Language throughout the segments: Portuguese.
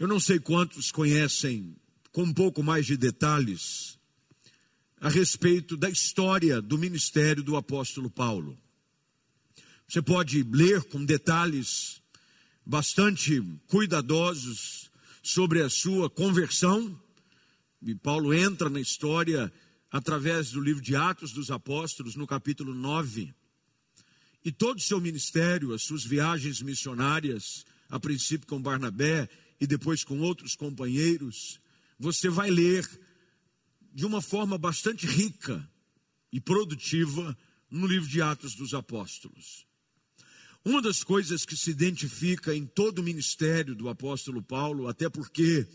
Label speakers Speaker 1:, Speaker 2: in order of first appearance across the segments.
Speaker 1: Eu não sei quantos conhecem com um pouco mais de detalhes a respeito da história do ministério do apóstolo Paulo. Você pode ler com detalhes bastante cuidadosos sobre a sua conversão. E Paulo entra na história através do livro de Atos dos Apóstolos, no capítulo 9. E todo o seu ministério, as suas viagens missionárias, a princípio com Barnabé e depois com outros companheiros, você vai ler de uma forma bastante rica e produtiva no livro de Atos dos Apóstolos. Uma das coisas que se identifica em todo o ministério do apóstolo Paulo, até porque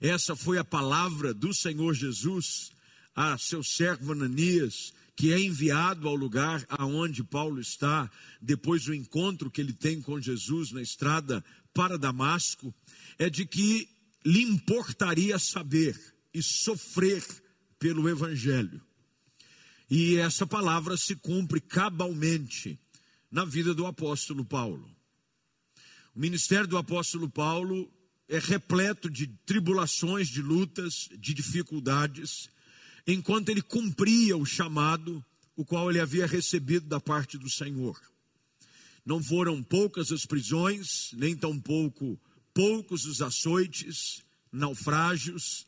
Speaker 1: essa foi a palavra do Senhor Jesus a seu servo Ananias, que é enviado ao lugar aonde Paulo está, depois do encontro que ele tem com Jesus na estrada para Damasco, é de que lhe importaria saber e sofrer pelo Evangelho. E essa palavra se cumpre cabalmente na vida do apóstolo Paulo. O ministério do apóstolo Paulo é repleto de tribulações, de lutas, de dificuldades, enquanto ele cumpria o chamado, o qual ele havia recebido da parte do Senhor. Não foram poucas as prisões, nem tampouco poucos os açoites, naufrágios,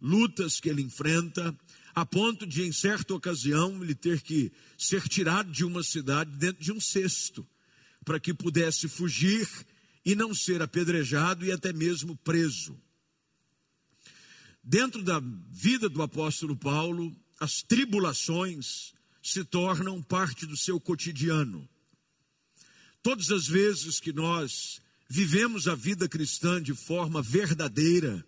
Speaker 1: lutas que ele enfrenta, a ponto de, em certa ocasião, ele ter que ser tirado de uma cidade dentro de um cesto, para que pudesse fugir e não ser apedrejado e até mesmo preso. Dentro da vida do apóstolo Paulo, as tribulações se tornam parte do seu cotidiano. Todas as vezes que nós vivemos a vida cristã de forma verdadeira,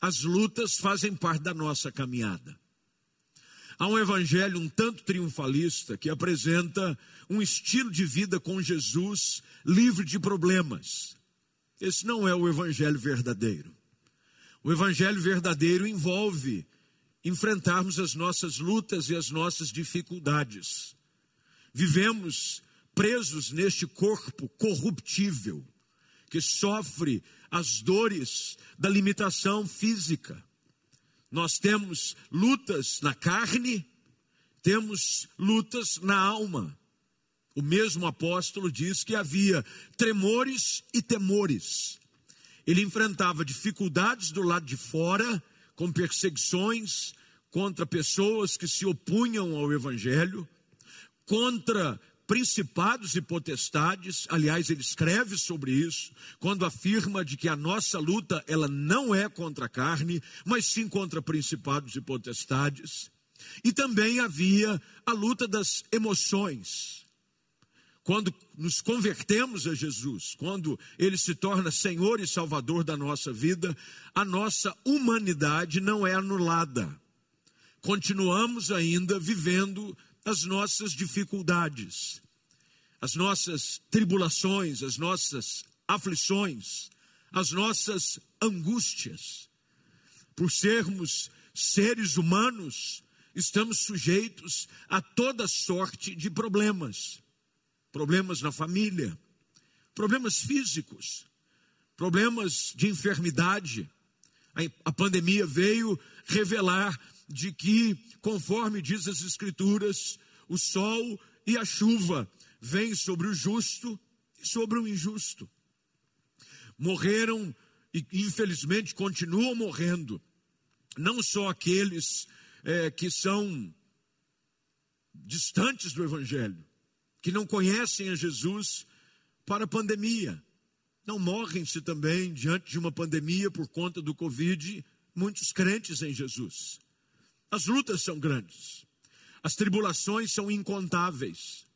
Speaker 1: as lutas fazem parte da nossa caminhada. Há um evangelho um tanto triunfalista que apresenta um estilo de vida com Jesus livre de problemas. Esse não é o evangelho verdadeiro. O evangelho verdadeiro envolve enfrentarmos as nossas lutas e as nossas dificuldades. Vivemos presos neste corpo corruptível que sofre as dores da limitação física. Nós temos lutas na carne, temos lutas na alma. O mesmo apóstolo diz que havia tremores e temores. Ele enfrentava dificuldades do lado de fora, com perseguições contra pessoas que se opunham ao evangelho, contra principados e potestades, aliás, ele escreve sobre isso, quando afirma de que a nossa luta, ela não é contra a carne, mas sim contra principados e potestades. E também havia a luta das emoções. Quando nos convertemos a Jesus, quando Ele se torna Senhor e Salvador da nossa vida, a nossa humanidade não é anulada. Continuamos ainda vivendo as nossas dificuldades, as nossas tribulações, as nossas aflições, as nossas angústias. Por sermos seres humanos, estamos sujeitos a toda sorte de problemas. Problemas na família, problemas físicos, problemas de enfermidade. A pandemia veio revelar de que, conforme diz as Escrituras, o sol e a chuva vêm sobre o justo e sobre o injusto. Morreram e, infelizmente, continuam morrendo, não só aqueles é, que são distantes do Evangelho, que não conhecem a Jesus para a pandemia. Não morrem-se também diante de uma pandemia por conta do Covid muitos crentes em Jesus. As lutas são grandes, as tribulações são incontáveis.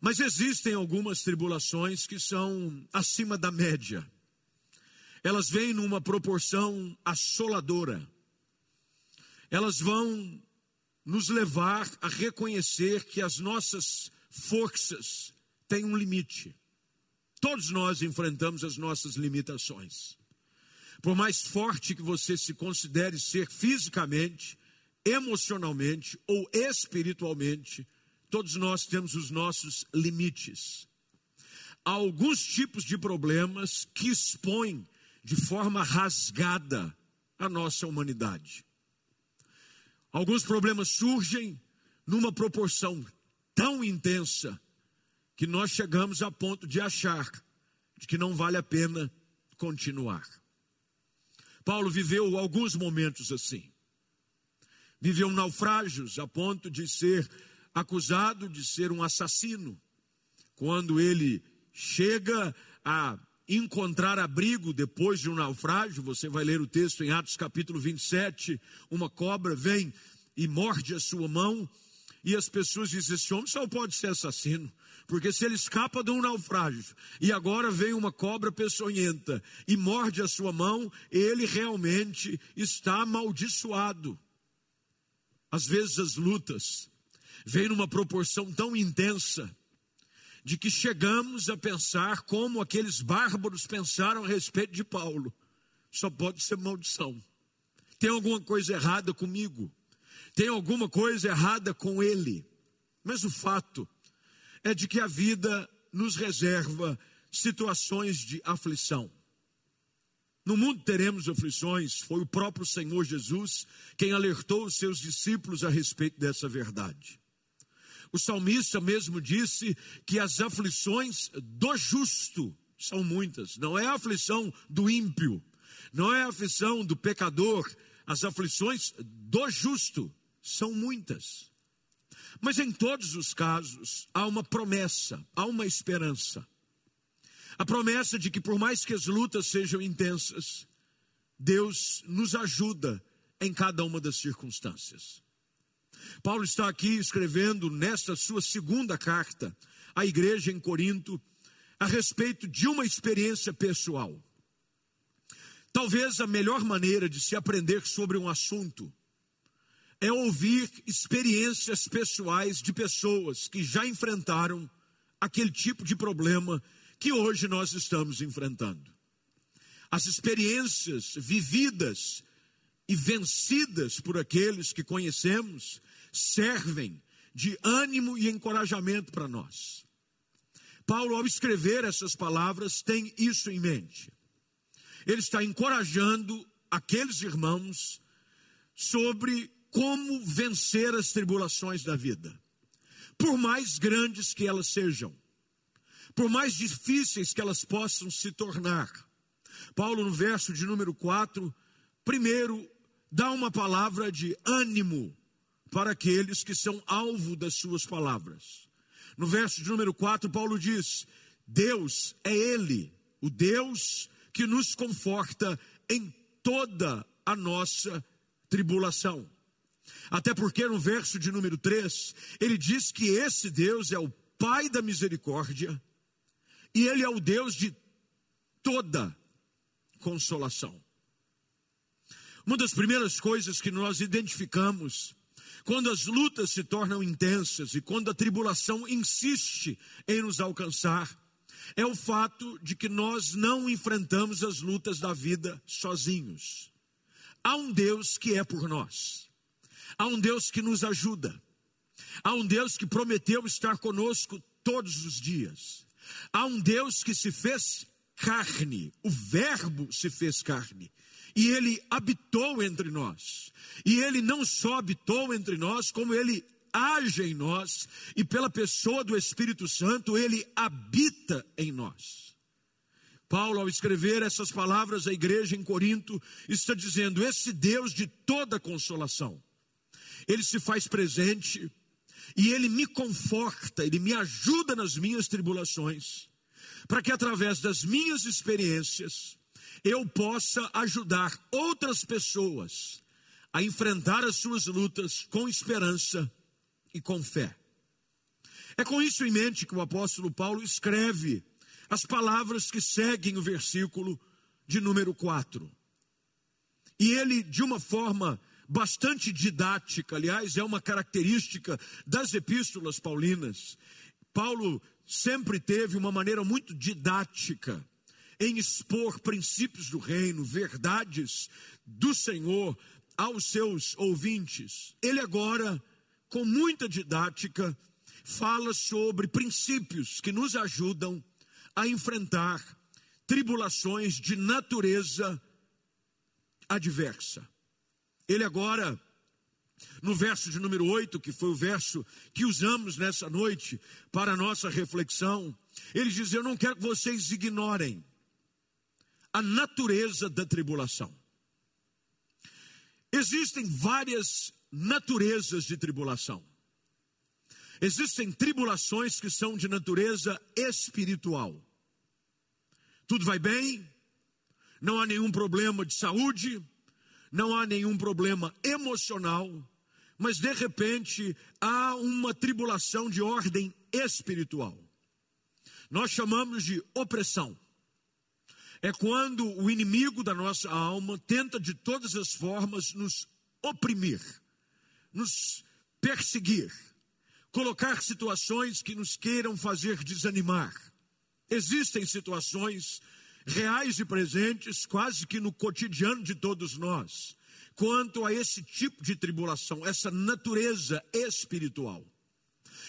Speaker 1: Mas existem algumas tribulações que são acima da média. Elas vêm numa proporção assoladora. Elas vão nos levar a reconhecer que as nossas forças têm um limite. Todos nós enfrentamos as nossas limitações. Por mais forte que você se considere ser fisicamente, emocionalmente ou espiritualmente, todos nós temos os nossos limites. Há alguns tipos de problemas que expõem de forma rasgada a nossa humanidade. Alguns problemas surgem numa proporção tão intensa que nós chegamos a ponto de achar de que não vale a pena continuar. Paulo viveu alguns momentos assim. Viveu naufrágios a ponto de ser acusado de ser um assassino. Quando ele chega a encontrar abrigo depois de um naufrágio, você vai ler o texto em Atos capítulo 27, uma cobra vem e morde a sua mão, e as pessoas dizem: esse homem só pode ser assassino. Porque se ele escapa de um naufrágio e agora vem uma cobra peçonhenta e morde a sua mão, ele realmente está amaldiçoado. Às vezes as lutas vêm numa proporção tão intensa de que chegamos a pensar como aqueles bárbaros pensaram a respeito de Paulo. Só pode ser maldição. Tem alguma coisa errada comigo? Tem alguma coisa errada com ele? Mas o fato é de que a vida nos reserva situações de aflição. No mundo teremos aflições, foi o próprio Senhor Jesus quem alertou os seus discípulos a respeito dessa verdade. O salmista mesmo disse que as aflições do justo são muitas, não é a aflição do ímpio, não é a aflição do pecador, as aflições do justo são muitas. Mas em todos os casos há uma promessa, há uma esperança. A promessa de que, por mais que as lutas sejam intensas, Deus nos ajuda em cada uma das circunstâncias. Paulo está aqui escrevendo nesta sua segunda carta à igreja em Corinto a respeito de uma experiência pessoal. Talvez a melhor maneira de se aprender sobre um assunto é ouvir experiências pessoais de pessoas que já enfrentaram aquele tipo de problema que hoje nós estamos enfrentando. As experiências vividas e vencidas por aqueles que conhecemos servem de ânimo e encorajamento para nós. Paulo, ao escrever essas palavras, tem isso em mente. Ele está encorajando aqueles irmãos sobre como vencer as tribulações da vida, por mais grandes que elas sejam, por mais difíceis que elas possam se tornar. Paulo, no verso de número 4, primeiro dá uma palavra de ânimo para aqueles que são alvo das suas palavras. No verso de número 4, Paulo diz: Deus é Ele, o Deus que nos conforta em toda a nossa tribulação. Até porque no verso de número 3, ele diz que esse Deus é o Pai da misericórdia e ele é o Deus de toda consolação. Uma das primeiras coisas que nós identificamos quando as lutas se tornam intensas e quando a tribulação insiste em nos alcançar, é o fato de que nós não enfrentamos as lutas da vida sozinhos. Há um Deus que é por nós, há um Deus que nos ajuda, há um Deus que prometeu estar conosco todos os dias, há um Deus que se fez carne, o Verbo se fez carne e ele habitou entre nós. E ele não só habitou entre nós, como ele age em nós, e pela pessoa do Espírito Santo, ele habita em nós. Paulo, ao escrever essas palavras à igreja em Corinto, está dizendo: esse Deus de toda consolação, ele se faz presente e ele me conforta, ele me ajuda nas minhas tribulações, para que através das minhas experiências, eu possa ajudar outras pessoas a enfrentar as suas lutas com esperança e com fé. É com isso em mente que o apóstolo Paulo escreve as palavras que seguem o versículo de número 4. E ele, de uma forma bastante didática, aliás, é uma característica das epístolas paulinas. Paulo sempre teve uma maneira muito didática em expor princípios do reino, verdades do Senhor aos seus ouvintes. Ele agora, com muita didática, fala sobre princípios que nos ajudam a enfrentar tribulações de natureza adversa. Ele agora, no verso de número 8, que foi o verso que usamos nessa noite para a nossa reflexão, ele diz: Eu não quero que vocês ignorem a natureza da tribulação. Existem várias naturezas de tribulação. Existem tribulações que são de natureza espiritual. Tudo vai bem, não há nenhum problema de saúde, não há nenhum problema emocional, mas de repente há uma tribulação de ordem espiritual. Nós chamamos de opressão. É quando o inimigo da nossa alma tenta de todas as formas nos oprimir, nos perseguir, colocar situações que nos queiram fazer desanimar. Existem situações reais e presentes, quase que no cotidiano de todos nós, quanto a esse tipo de tribulação, essa natureza espiritual,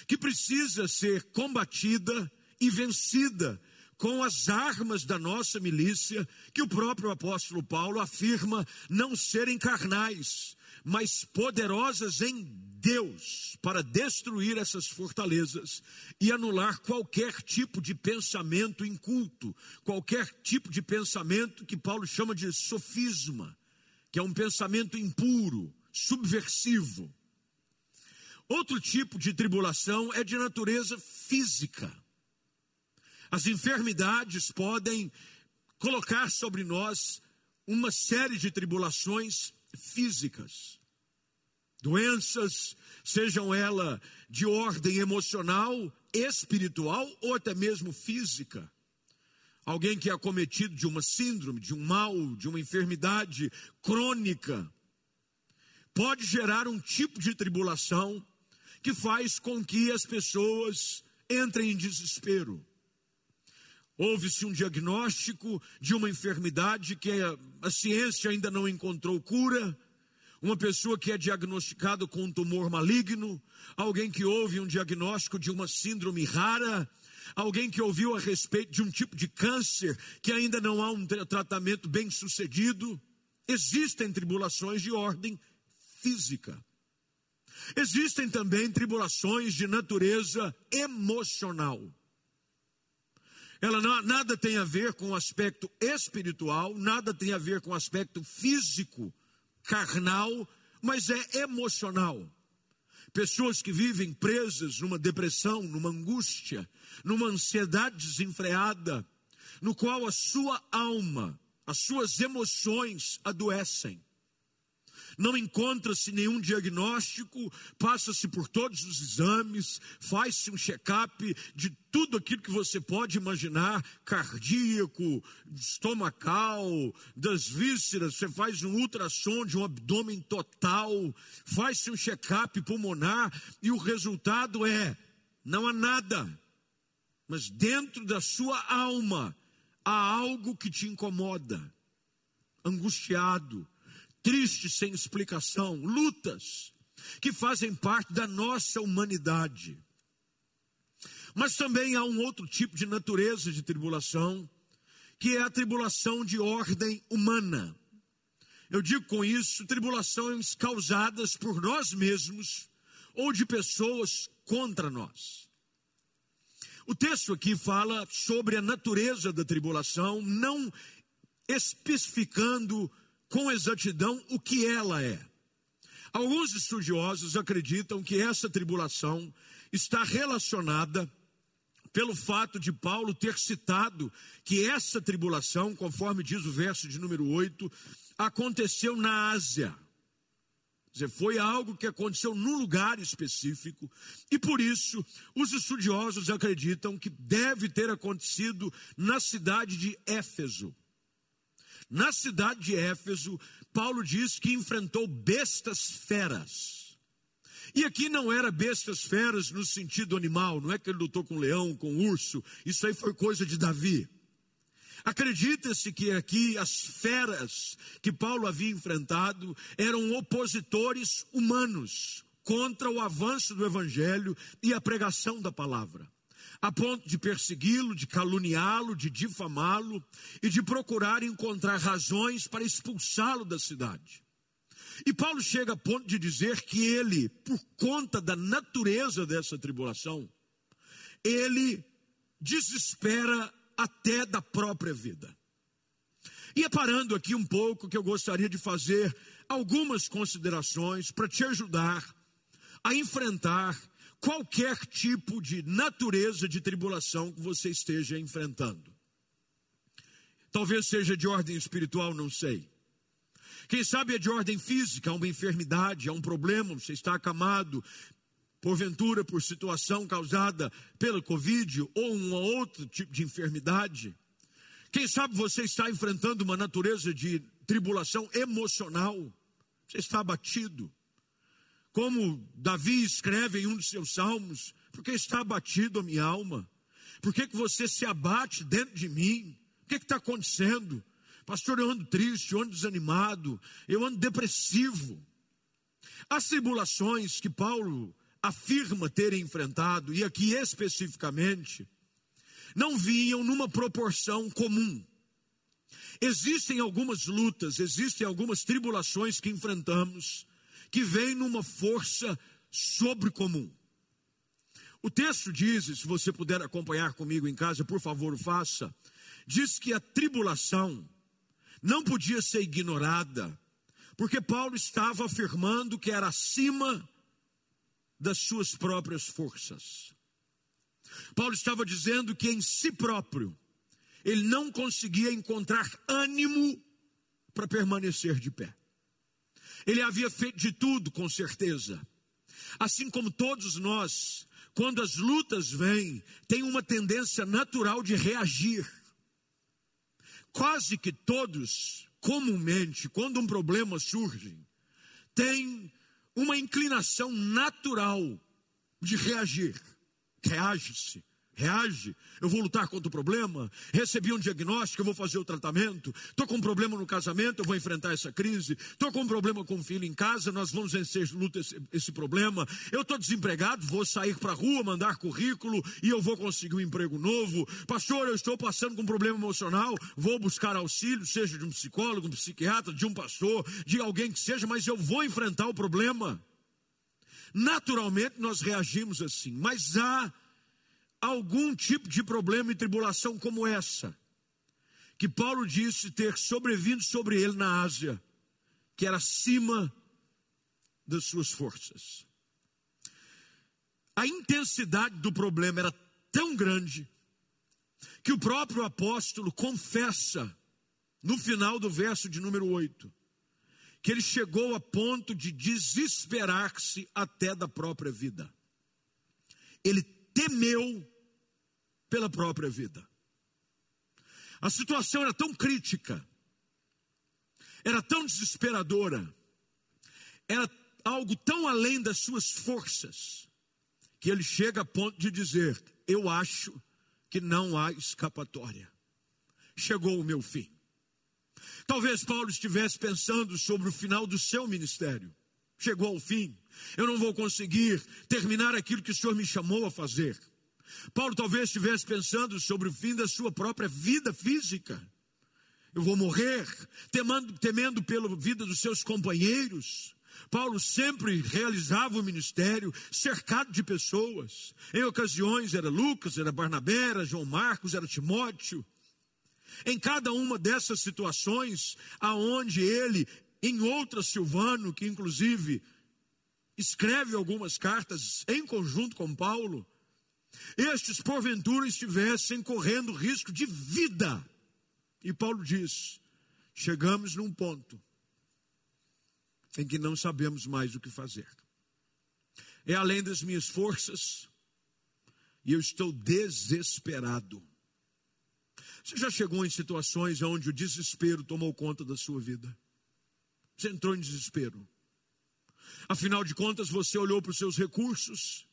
Speaker 1: que precisa ser combatida e vencida com as armas da nossa milícia, que o próprio apóstolo Paulo afirma não serem carnais, mas poderosas em Deus para destruir essas fortalezas e anular qualquer tipo de pensamento inculto, qualquer tipo de pensamento que Paulo chama de sofisma, que é um pensamento impuro, subversivo. Outro tipo de tribulação é de natureza física. As enfermidades podem colocar sobre nós uma série de tribulações físicas. Doenças, sejam elas de ordem emocional, espiritual ou até mesmo física. Alguém que é acometido de uma síndrome, de um mal, de uma enfermidade crônica, pode gerar um tipo de tribulação que faz com que as pessoas entrem em desespero. Houve-se um diagnóstico de uma enfermidade que a ciência ainda não encontrou cura, uma pessoa que é diagnosticada com um tumor maligno, alguém que ouve um diagnóstico de uma síndrome rara, alguém que ouviu a respeito de um tipo de câncer que ainda não há um tratamento bem sucedido. Existem tribulações de ordem física. Existem também tribulações de natureza emocional. Ela não, nada tem a ver com o aspecto espiritual, nada tem a ver com o aspecto físico, carnal, mas é emocional. Pessoas que vivem presas numa depressão, numa angústia, numa ansiedade desenfreada, no qual a sua alma, as suas emoções adoecem não encontra-se nenhum diagnóstico, passa-se por todos os exames, faz-se um check-up de tudo aquilo que você pode imaginar, cardíaco, estomacal, das vísceras, você faz um ultrassom de um abdômen total, faz-se um check-up pulmonar e o resultado é: não há nada. Mas dentro da sua alma há algo que te incomoda, angustiado, tristes sem explicação, lutas que fazem parte da nossa humanidade. Mas também há um outro tipo de natureza de tribulação, que é a tribulação de ordem humana. Eu digo com isso tribulações causadas por nós mesmos ou de pessoas contra nós. O texto aqui fala sobre a natureza da tribulação, não especificando com exatidão o que ela é. Alguns estudiosos acreditam que essa tribulação está relacionada pelo fato de Paulo ter citado que essa tribulação, conforme diz o verso de número 8, aconteceu na Ásia. Quer dizer, foi algo que aconteceu num lugar específico, e por isso os estudiosos acreditam que deve ter acontecido na cidade de Éfeso. Na cidade de Éfeso, Paulo diz que enfrentou bestas feras. E aqui não era bestas feras no sentido animal, não é que ele lutou com leão, com urso, isso aí foi coisa de Davi. Acredita-se que aqui as feras que Paulo havia enfrentado eram opositores humanos contra o avanço do evangelho e a pregação da palavra. A ponto de persegui-lo, de caluniá-lo, de difamá-lo e de procurar encontrar razões para expulsá-lo da cidade. E Paulo chega a ponto de dizer que ele, por conta da natureza dessa tribulação, ele desespera até da própria vida. E é parando aqui um pouco que eu gostaria de fazer algumas considerações para te ajudar a enfrentar qualquer tipo de natureza de tribulação que você esteja enfrentando. Talvez seja de ordem espiritual, não sei. Quem sabe é de ordem física, há uma enfermidade, há um problema, você está acamado, porventura por situação causada pela Covid ou um outro tipo de enfermidade. Quem sabe você está enfrentando uma natureza de tribulação emocional, você está abatido. Como Davi escreve em um dos seus salmos, porque está abatido a minha alma? Por que, que você se abate dentro de mim? O que está acontecendo? Pastor, eu ando triste, eu ando desanimado, eu ando depressivo. As tribulações que Paulo afirma ter enfrentado, e aqui especificamente, não vinham numa proporção comum. Existem algumas lutas, existem algumas tribulações que enfrentamos, que vêm numa força sobre comum. O texto diz, se você puder acompanhar comigo em casa, por favor, o faça. Diz que a tribulação não podia ser ignorada, porque Paulo estava afirmando que era acima das suas próprias forças. Paulo estava dizendo que em si próprio ele não conseguia encontrar ânimo para permanecer de pé. Ele havia feito de tudo, com certeza. Assim como todos nós, quando as lutas vêm, tem uma tendência natural de reagir. Quase que todos, comumente, quando um problema surge, têm uma inclinação natural de reagir. Reage-se reage, eu vou lutar contra o problema, recebi um diagnóstico, eu vou fazer o tratamento, estou com um problema no casamento, eu vou enfrentar essa crise, estou com um problema com o filho em casa, nós vamos vencer luta esse, esse problema, eu estou desempregado, vou sair para a rua, mandar currículo e eu vou conseguir um emprego novo, pastor, eu estou passando com um problema emocional, vou buscar auxílio, seja de um psicólogo, um psiquiatra, de um pastor, de alguém que seja, mas eu vou enfrentar o problema. Naturalmente nós reagimos assim, mas há algum tipo de problema e tribulação como essa, que Paulo disse ter sobrevindo sobre ele na Ásia, que era acima das suas forças. A intensidade do problema era tão grande que o próprio apóstolo confessa no final do verso de número 8 que ele chegou a ponto de desesperar-se até da própria vida. Ele temeu pela própria vida. A situação era tão crítica, era tão desesperadora, era algo tão além das suas forças, que ele chega a ponto de dizer: Eu acho que não há escapatória. Chegou o meu fim. Talvez Paulo estivesse pensando sobre o final do seu ministério. Chegou ao fim. Eu não vou conseguir terminar aquilo que o Senhor me chamou a fazer. Paulo talvez estivesse pensando sobre o fim da sua própria vida física. Eu vou morrer, temendo, temendo pela vida dos seus companheiros. Paulo sempre realizava o ministério cercado de pessoas. Em ocasiões era Lucas, era Barnabé, era João Marcos, era Timóteo. Em cada uma dessas situações, aonde ele, em outra Silvano, que inclusive escreve algumas cartas em conjunto com Paulo, estes porventura estivessem correndo risco de vida. E Paulo diz: chegamos num ponto em que não sabemos mais o que fazer. É além das minhas forças e eu estou desesperado. Você já chegou em situações onde o desespero tomou conta da sua vida? Você entrou em desespero. Afinal de contas, você olhou para os seus recursos,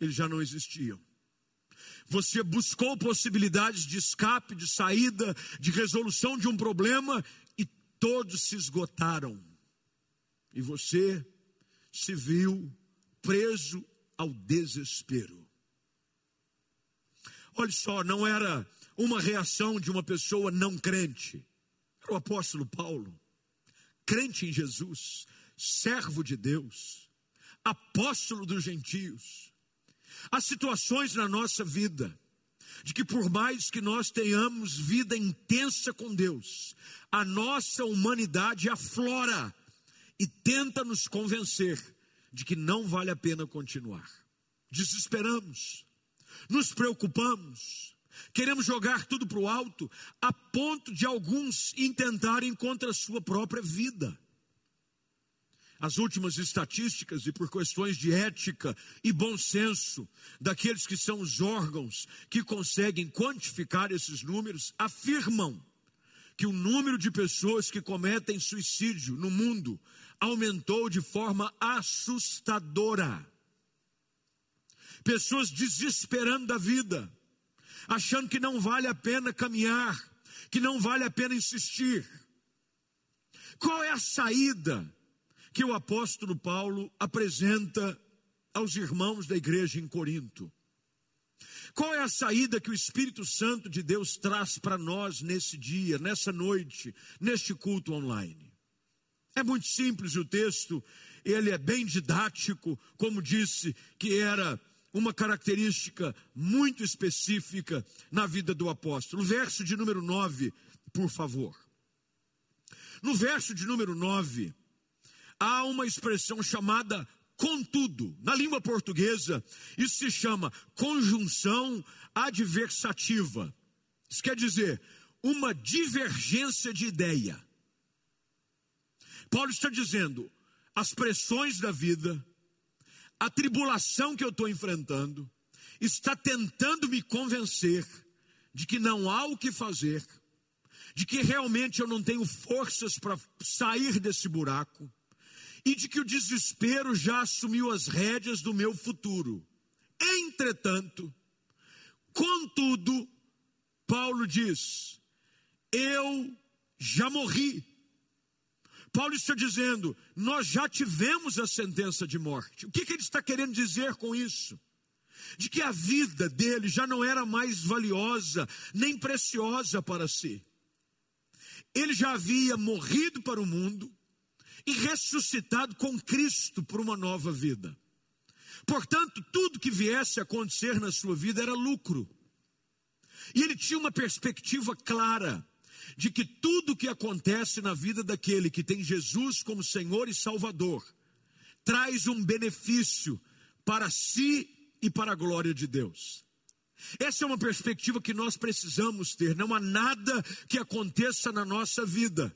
Speaker 1: eles já não existiam. Você buscou possibilidades de escape, de saída, de resolução de um problema e todos se esgotaram. E você se viu preso ao desespero. Olha só, não era uma reação de uma pessoa não crente. Era o apóstolo Paulo, crente em Jesus, servo de Deus, apóstolo dos gentios. Há situações na nossa vida de que por mais que nós tenhamos vida intensa com Deus, a nossa humanidade aflora e tenta nos convencer de que não vale a pena continuar. Desesperamos, nos preocupamos, queremos jogar tudo para o alto, a ponto de alguns intentarem contra a sua própria vida. As últimas estatísticas, e por questões de ética e bom senso, daqueles que são os órgãos que conseguem quantificar esses números, afirmam que o número de pessoas que cometem suicídio no mundo aumentou de forma assustadora. Pessoas desesperando da vida, achando que não vale a pena caminhar, que não vale a pena insistir. Qual é a saída que o apóstolo Paulo apresenta aos irmãos da igreja em Corinto? Qual é a saída que o Espírito Santo de Deus traz para nós nesse dia, nessa noite, neste culto online? É muito simples o texto, ele é bem didático, como disse, que era uma característica muito específica na vida do apóstolo. Verso de número 9, por favor. No verso de número 9, há uma expressão chamada Contudo, na língua portuguesa, isso se chama conjunção adversativa. Isso quer dizer uma divergência de ideia. Paulo está dizendo: as pressões da vida, a tribulação que eu estou enfrentando, está tentando me convencer de que não há o que fazer, de que realmente eu não tenho forças para sair desse buraco e de que o desespero já assumiu as rédeas do meu futuro. Entretanto, contudo, Paulo diz: eu já morri. Paulo está dizendo: nós já tivemos a sentença de morte. O que, que ele está querendo dizer com isso? De que a vida dele já não era mais valiosa nem preciosa para si. Ele já havia morrido para o mundo, e ressuscitado com Cristo para uma nova vida. Portanto, tudo que viesse a acontecer na sua vida era lucro. E ele tinha uma perspectiva clara de que tudo que acontece na vida daquele que tem Jesus como Senhor e Salvador traz um benefício para si e para a glória de Deus. Essa é uma perspectiva que nós precisamos ter. Não há nada que aconteça na nossa vida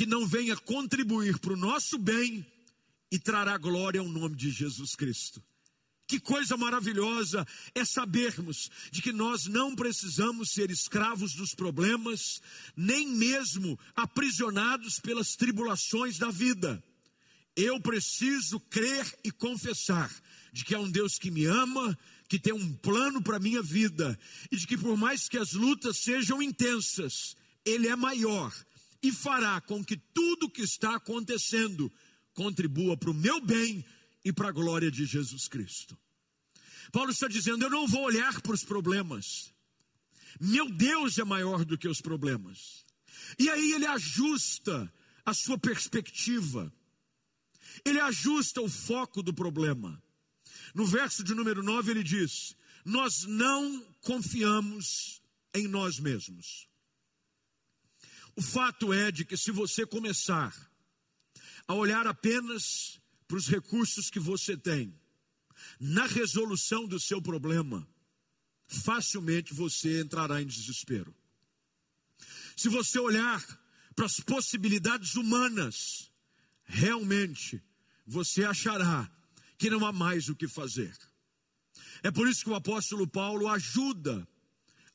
Speaker 1: que não venha contribuir para o nosso bem e trará glória ao nome de Jesus Cristo. Que coisa maravilhosa é sabermos de que nós não precisamos ser escravos dos problemas, nem mesmo aprisionados pelas tribulações da vida. Eu preciso crer e confessar de que há um Deus que me ama, que tem um plano para a minha vida, e de que por mais que as lutas sejam intensas, Ele é maior e fará com que tudo que está acontecendo contribua para o meu bem e para a glória de Jesus Cristo. Paulo está dizendo: eu não vou olhar para os problemas, meu Deus é maior do que os problemas. E aí ele ajusta a sua perspectiva, ele ajusta o foco do problema. No verso de número 9 ele diz: Nós não confiamos em nós mesmos. O fato é de que se você começar a olhar apenas para os recursos que você tem na resolução do seu problema, facilmente você entrará em desespero. Se você olhar para as possibilidades humanas, realmente você achará que não há mais o que fazer. É por isso que o apóstolo Paulo ajuda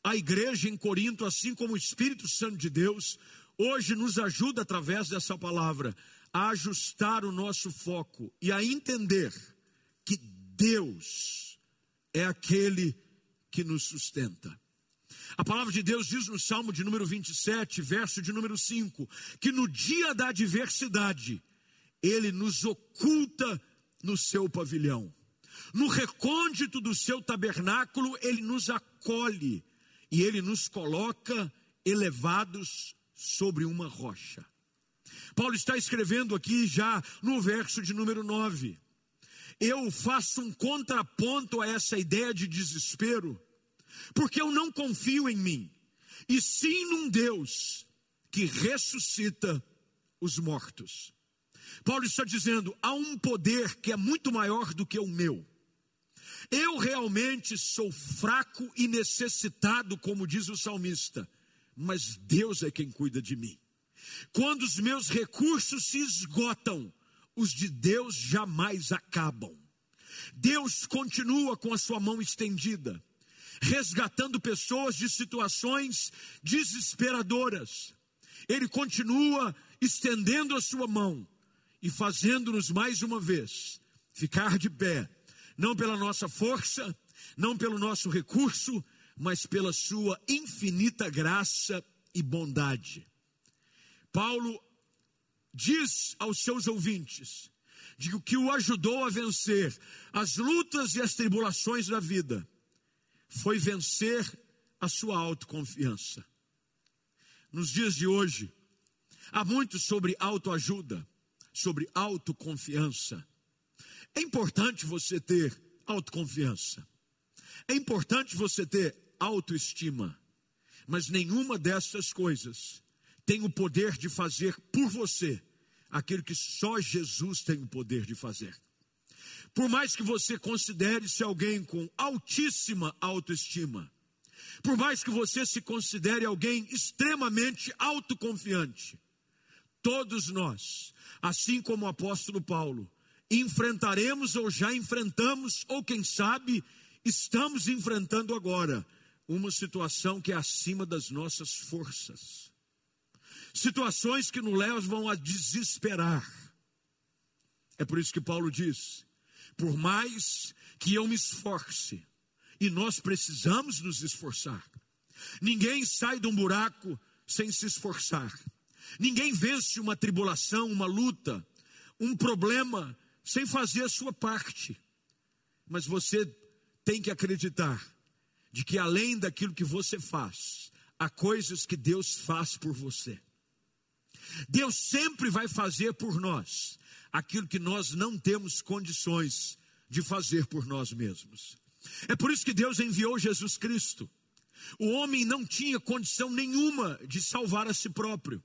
Speaker 1: a igreja em Corinto, assim como o Espírito Santo de Deus, hoje nos ajuda através dessa palavra a ajustar o nosso foco e a entender que Deus é aquele que nos sustenta. A palavra de Deus diz no Salmo de número 27, verso de número 5, que no dia da adversidade, Ele nos oculta no seu pavilhão. no recôndito do seu tabernáculo, ele nos acolhe e ele nos coloca elevados sobre uma rocha. Paulo está escrevendo aqui já no verso de número 9. Eu faço um contraponto a essa ideia de desespero, porque eu não confio em mim, e sim num Deus que ressuscita os mortos. Paulo está dizendo: há um poder que é muito maior do que o meu. Eu realmente sou fraco e necessitado, como diz o salmista, mas Deus é quem cuida de mim. Quando os meus recursos se esgotam, os de Deus jamais acabam. Deus continua com a sua mão estendida, resgatando pessoas de situações desesperadoras. Ele continua estendendo a sua mão e fazendo-nos mais uma vez ficar de pé, não pela nossa força, não pelo nosso recurso, mas pela sua infinita graça e bondade. Paulo diz aos seus ouvintes de que o que o ajudou a vencer as lutas e as tribulações da vida foi vencer a sua autoconfiança. Nos dias de hoje, há muito sobre autoajuda, sobre autoconfiança. É importante você ter autoconfiança. É importante você ter autoestima. Mas nenhuma dessas coisas tem o poder de fazer por você aquilo que só Jesus tem o poder de fazer. Por mais que você considere-se alguém com altíssima autoestima, por mais que você se considere alguém extremamente autoconfiante, todos nós, assim como o apóstolo Paulo, enfrentaremos ou já enfrentamos, ou quem sabe, estamos enfrentando agora, uma situação que é acima das nossas forças situações que nos levam a desesperar. É por isso que Paulo diz: por mais que eu me esforce, e nós precisamos nos esforçar, ninguém sai de um buraco sem se esforçar, ninguém vence uma tribulação, uma luta, um problema sem fazer a sua parte, mas você tem que acreditar de que além daquilo que você faz, há coisas que Deus faz por você. Deus sempre vai fazer por nós aquilo que nós não temos condições de fazer por nós mesmos. É por isso que Deus enviou Jesus Cristo. O homem não tinha condição nenhuma de salvar a si próprio.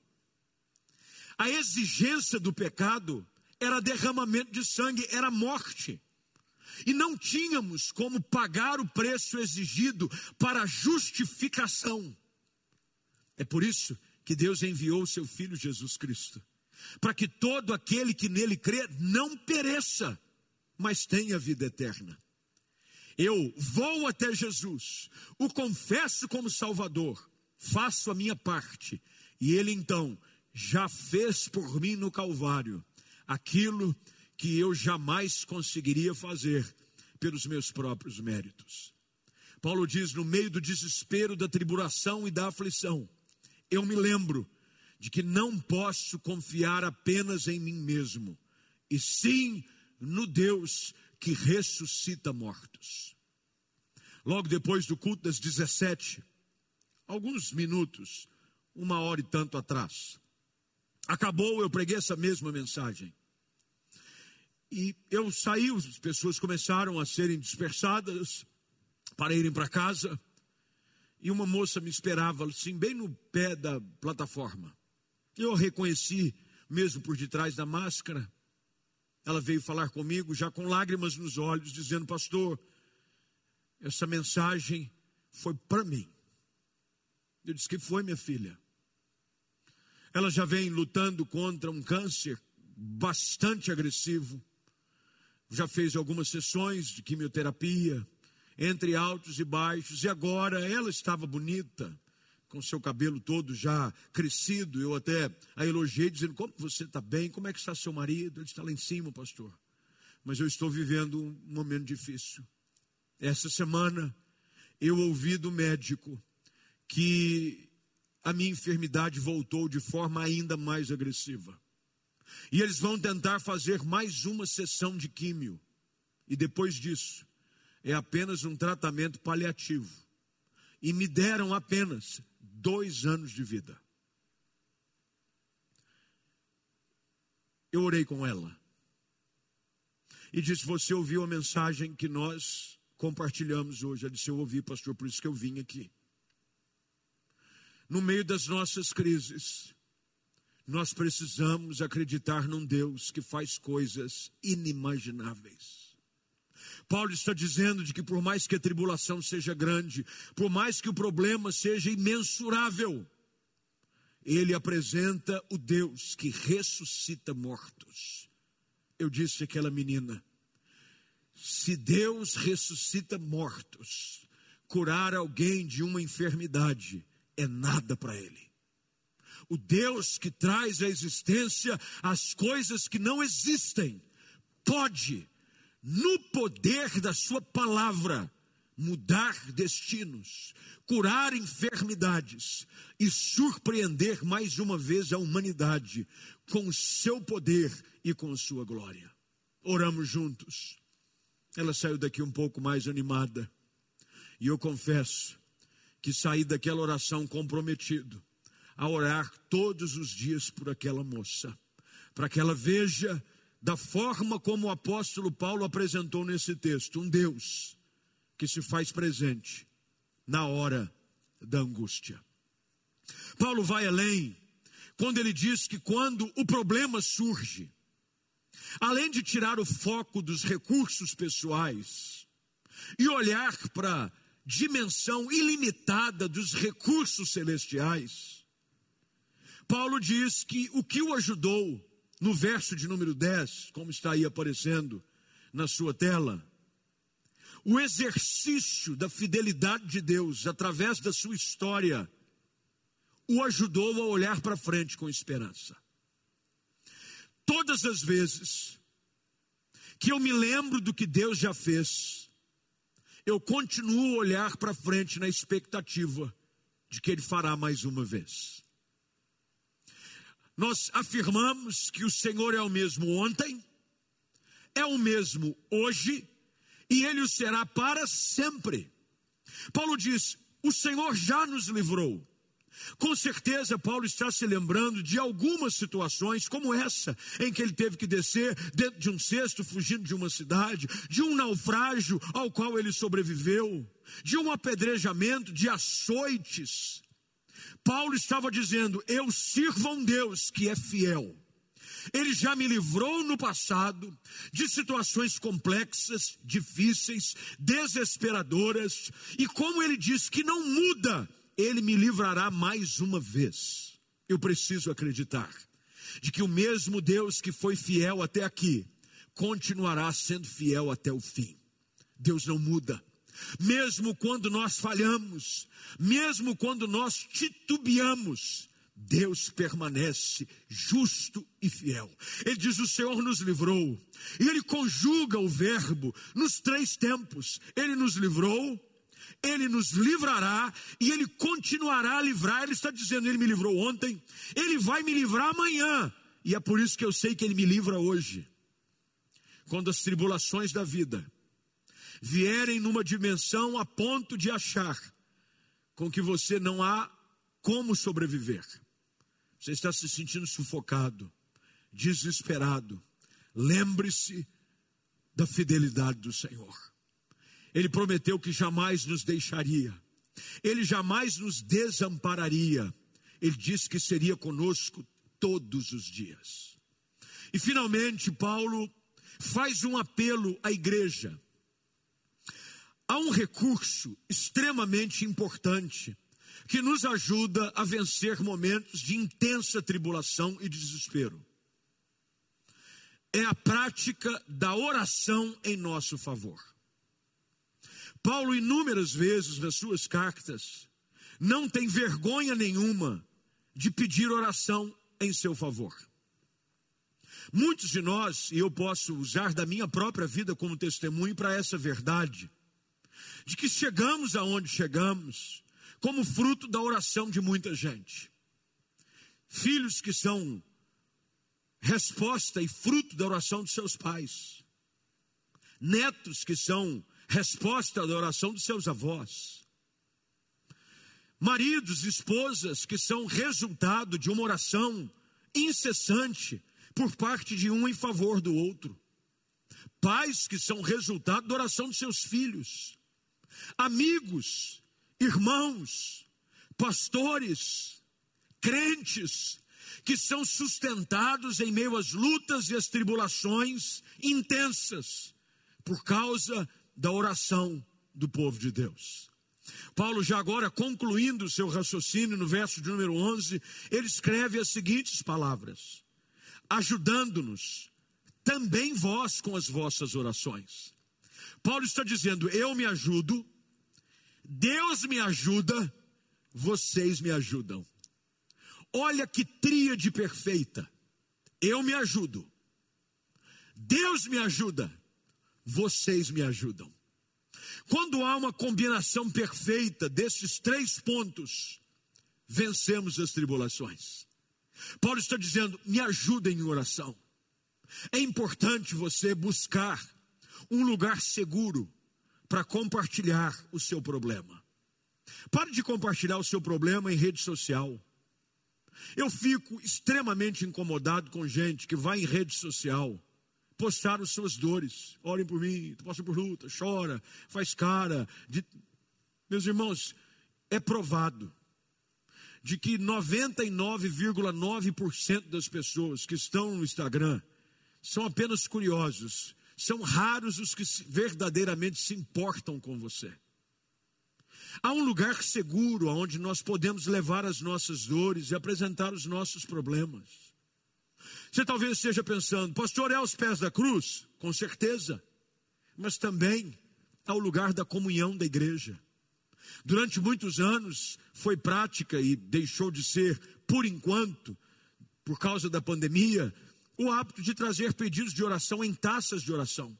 Speaker 1: A exigência do pecado era derramamento de sangue, era morte. E não tínhamos como pagar o preço exigido para justificação. É por isso que Deus enviou o seu Filho Jesus Cristo, para que todo aquele que nele crê não pereça, mas tenha vida eterna. Eu vou até Jesus, o confesso como Salvador, faço a minha parte, e Ele então já fez por mim no Calvário aquilo que eu jamais conseguiria fazer pelos meus próprios méritos. Paulo diz: no meio do desespero, da tribulação e da aflição, eu me lembro de que não posso confiar apenas em mim mesmo, e sim no Deus que ressuscita mortos. Logo depois do culto das 17, alguns minutos, uma hora e tanto atrás, acabou, eu preguei essa mesma mensagem. E eu saí, as pessoas começaram a serem dispersadas para irem para casa e uma moça me esperava, assim, bem no pé da plataforma. Eu a reconheci, mesmo por detrás da máscara. Ela veio falar comigo, já com lágrimas nos olhos, dizendo: Pastor, essa mensagem foi para mim. Eu disse: Que foi, minha filha? Ela já vem lutando contra um câncer bastante agressivo. Já fez algumas sessões de quimioterapia entre altos e baixos, e agora ela estava bonita, com seu cabelo todo já crescido. Eu até a elogiei, dizendo: Como você está bem? Como é que está seu marido? Ele está lá em cima, pastor. Mas eu estou vivendo um momento difícil. Essa semana eu ouvi do médico que a minha enfermidade voltou de forma ainda mais agressiva. E eles vão tentar fazer mais uma sessão de químio. e depois disso é apenas um tratamento paliativo. E me deram apenas dois anos de vida. Eu orei com ela e disse: Você ouviu a mensagem que nós compartilhamos hoje? Ela disse: Eu ouvi, pastor, por isso que eu vim aqui. No meio das nossas crises, nós precisamos acreditar num Deus que faz coisas inimagináveis. Paulo está dizendo de que por mais que a tribulação seja grande, por mais que o problema seja imensurável, ele apresenta o Deus que ressuscita mortos. Eu disse àquela menina: se Deus ressuscita mortos, curar alguém de uma enfermidade é nada para ele o Deus que traz à existência as coisas que não existem, pode, no poder da Sua palavra, mudar destinos, curar enfermidades e surpreender mais uma vez a humanidade com o seu poder e com sua glória. Oramos juntos. Ela saiu daqui um pouco mais animada. E eu confesso que saí daquela oração comprometido a orar todos os dias por aquela moça, para que ela veja da forma como o apóstolo Paulo apresentou nesse texto, um Deus que se faz presente na hora da angústia. Paulo vai além quando ele diz que quando o problema surge, além de tirar o foco dos recursos pessoais e olhar para a dimensão ilimitada dos recursos celestiais, Paulo diz que o que o ajudou, no verso de número 10, como está aí aparecendo na sua tela, o exercício da fidelidade de Deus através da sua história o ajudou a olhar para frente com esperança. Todas as vezes que eu me lembro do que Deus já fez, eu continuo a olhar para frente na expectativa de que Ele fará mais uma vez nós afirmamos que o Senhor é o mesmo ontem, é o mesmo hoje e ele o será para sempre. Paulo diz: o Senhor já nos livrou. Com certeza, Paulo está se lembrando de algumas situações como essa, em que ele teve que descer dentro de um cesto, fugindo de uma cidade, de um naufrágio ao qual ele sobreviveu, de um apedrejamento, de açoites. Paulo estava dizendo: Eu sirvo a um Deus que é fiel. Ele já me livrou no passado de situações complexas, difíceis, desesperadoras, e como ele diz que não muda, ele me livrará mais uma vez. Eu preciso acreditar de que o mesmo Deus que foi fiel até aqui, continuará sendo fiel até o fim. Deus não muda mesmo quando nós falhamos, mesmo quando nós titubeamos, Deus permanece justo e fiel. Ele diz: O Senhor nos livrou. E ele conjuga o verbo nos três tempos. Ele nos livrou, ele nos livrará e ele continuará a livrar. Ele está dizendo: Ele me livrou ontem, ele vai me livrar amanhã. E é por isso que eu sei que ele me livra hoje. Quando as tribulações da vida vierem numa dimensão a ponto de achar com que você não há como sobreviver. Você está se sentindo sufocado, desesperado. Lembre-se da fidelidade do Senhor. Ele prometeu que jamais nos deixaria, ele jamais nos desampararia. Ele disse que seria conosco todos os dias. E finalmente, Paulo faz um apelo à igreja há um recurso extremamente importante que nos ajuda a vencer momentos de intensa tribulação e desespero. É a prática da oração em nosso favor. Paulo, inúmeras vezes nas suas cartas, não tem vergonha nenhuma de pedir oração em seu favor. Muitos de nós, e eu posso usar da minha própria vida como testemunho para essa verdade, de que chegamos aonde chegamos como fruto da oração de muita gente. Filhos que são resposta e fruto da oração de seus pais. netos que são resposta da oração dos seus avós, maridos, esposas que são resultado de uma oração incessante por parte de um em favor do outro, pais que são resultado da oração dos seus filhos, amigos, irmãos, pastores, crentes, que são sustentados em meio às lutas e às tribulações intensas, por causa da oração do povo de Deus. Paulo, já agora concluindo o seu raciocínio no verso de número 11, ele escreve as seguintes palavras: ajudando-nos também vós com as vossas orações. Paulo está dizendo: eu me ajudo, Deus me ajuda, vocês me ajudam. Olha que tríade perfeita. Eu me ajudo, Deus me ajuda, vocês me ajudam. Quando há uma combinação perfeita desses três pontos, vencemos as tribulações. Paulo está dizendo: me ajudem em oração. É importante você buscar um lugar seguro para compartilhar o seu problema. Pare de compartilhar o seu problema em rede social. Eu fico extremamente incomodado com gente que vai em rede social postar as suas dores. Orem por mim, passa por luta, chora, faz cara. De... Meus irmãos, é provado de que 99,9% das pessoas que estão no Instagram são apenas curiosos. São raros os que verdadeiramente se importam com você. Há um lugar seguro onde nós podemos levar as nossas dores e apresentar os nossos problemas. Você talvez esteja pensando, pastor, é aos pés da cruz? Com certeza, mas também ao lugar da comunhão da igreja. Durante muitos anos foi prática e deixou de ser, por enquanto, por causa da pandemia, o hábito de trazer pedidos de oração em taças de oração.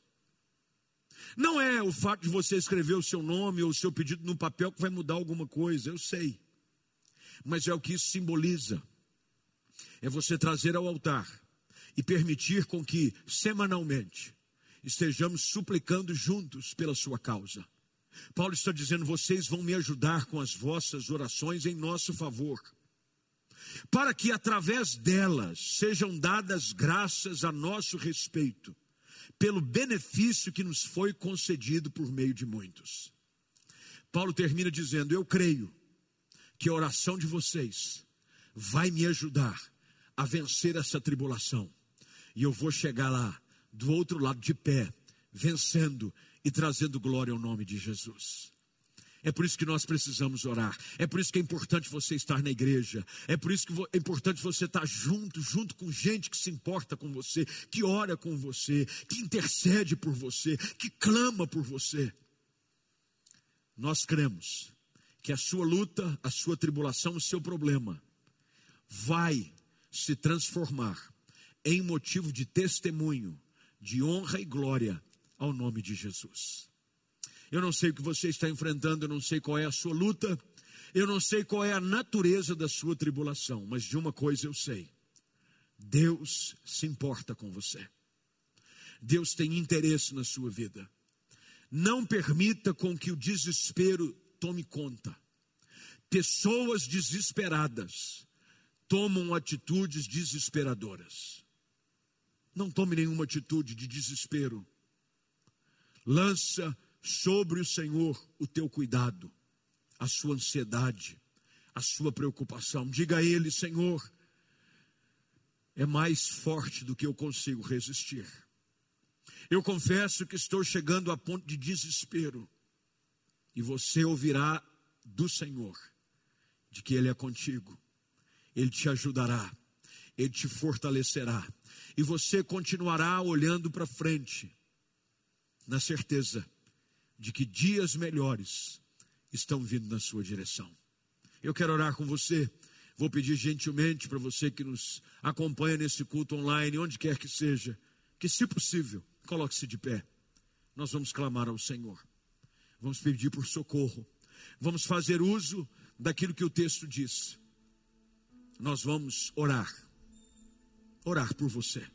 Speaker 1: Não é o fato de você escrever o seu nome ou o seu pedido no papel que vai mudar alguma coisa, eu sei. Mas é o que isso simboliza. É você trazer ao altar e permitir com que semanalmente estejamos suplicando juntos pela sua causa. Paulo está dizendo: vocês vão me ajudar com as vossas orações em nosso favor, para que através delas sejam dadas graças a nosso respeito, pelo benefício que nos foi concedido por meio de muitos. Paulo termina dizendo: Eu creio que a oração de vocês vai me ajudar a vencer essa tribulação e eu vou chegar lá, do outro lado de pé, vencendo e trazendo glória ao nome de Jesus. É por isso que nós precisamos orar. É por isso que é importante você estar na igreja. É por isso que é importante você estar junto, junto com gente que se importa com você, que ora com você, que intercede por você, que clama por você. Nós cremos que a sua luta, a sua tribulação, o seu problema vai se transformar em motivo de testemunho, de honra e glória ao nome de Jesus. Eu não sei o que você está enfrentando, eu não sei qual é a sua luta, eu não sei qual é a natureza da sua tribulação, mas de uma coisa eu sei: Deus se importa com você. Deus tem interesse na sua vida. Não permita com que o desespero tome conta. Pessoas desesperadas tomam atitudes desesperadoras. Não tome nenhuma atitude de desespero. Lança sobre o Senhor o teu cuidado, a sua ansiedade, a sua preocupação. Diga a Ele, Senhor, é mais forte do que eu consigo resistir. Eu confesso que estou chegando a ponto de desespero, e você ouvirá do Senhor de que Ele é contigo, Ele te ajudará, Ele te fortalecerá e você continuará olhando para frente, na certeza de que dias melhores estão vindo na sua direção. Eu quero orar com você. Vou pedir gentilmente para você que nos acompanha nesse culto online, onde quer que seja, que, se possível, coloque-se de pé. Nós vamos clamar ao Senhor. Vamos pedir por socorro. Vamos fazer uso daquilo que o texto diz. Nós vamos orar orar por você.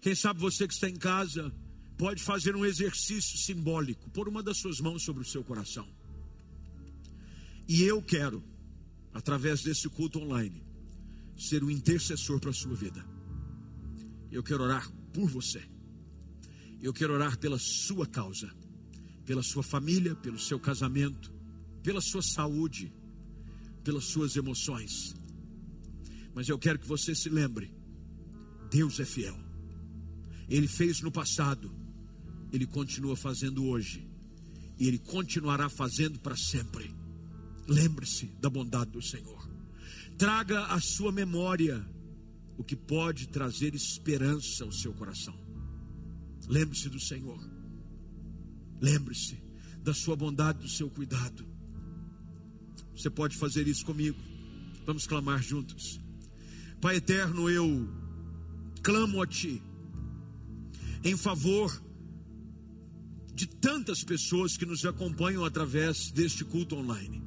Speaker 1: Quem sabe você que está em casa pode fazer um exercício simbólico, pôr uma das suas mãos sobre o seu coração. E eu quero, através desse culto online, ser o um intercessor para a sua vida. Eu quero orar por você. Eu quero orar pela sua causa, pela sua família, pelo seu casamento, pela sua saúde, pelas suas emoções. Mas eu quero que você se lembre: Deus é fiel. Ele fez no passado, Ele continua fazendo hoje, e Ele continuará fazendo para sempre. Lembre-se da bondade do Senhor. Traga à sua memória o que pode trazer esperança ao seu coração. Lembre-se do Senhor. Lembre-se da sua bondade, do seu cuidado. Você pode fazer isso comigo. Vamos clamar juntos. Pai eterno, eu clamo a Ti em favor de tantas pessoas que nos acompanham através deste culto online.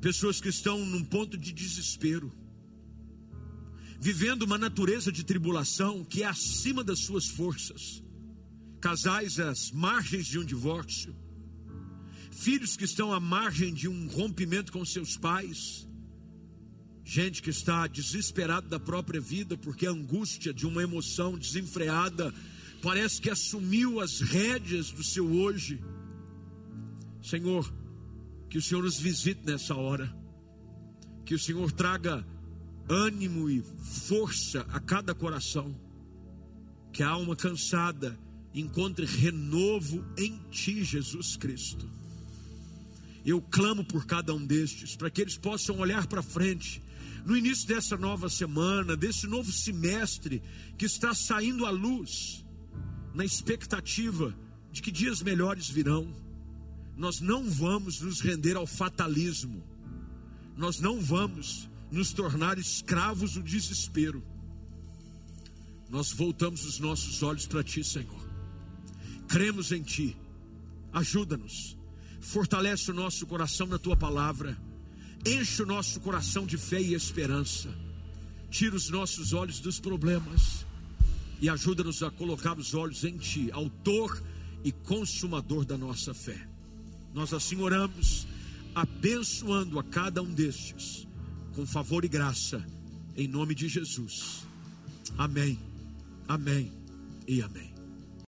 Speaker 1: Pessoas que estão num ponto de desespero, vivendo uma natureza de tribulação que é acima das suas forças. Casais às margens de um divórcio, filhos que estão à margem de um rompimento com seus pais, gente que está desesperado da própria vida porque a angústia de uma emoção desenfreada parece que assumiu as rédeas do seu hoje. Senhor, que o Senhor nos visite nessa hora, que o Senhor traga ânimo e força a cada coração, que a alma cansada encontre renovo em Ti, Jesus Cristo. Eu clamo por cada um destes, para que eles possam olhar para frente, no início dessa nova semana, desse novo semestre que está saindo à luz, na expectativa de que dias melhores virão. Nós não vamos nos render ao fatalismo, nós não vamos nos tornar escravos do desespero. Nós voltamos os nossos olhos para Ti, Senhor. Cremos em Ti. Ajuda-nos fortalece o nosso coração na tua palavra, enche o nosso coração de fé e esperança, tira os nossos olhos dos problemas e ajuda-nos a colocar os olhos em ti, autor e consumador da nossa fé. Nós assim oramos, abençoando a cada um destes, com favor e graça, em nome de Jesus. Amém, amém e amém.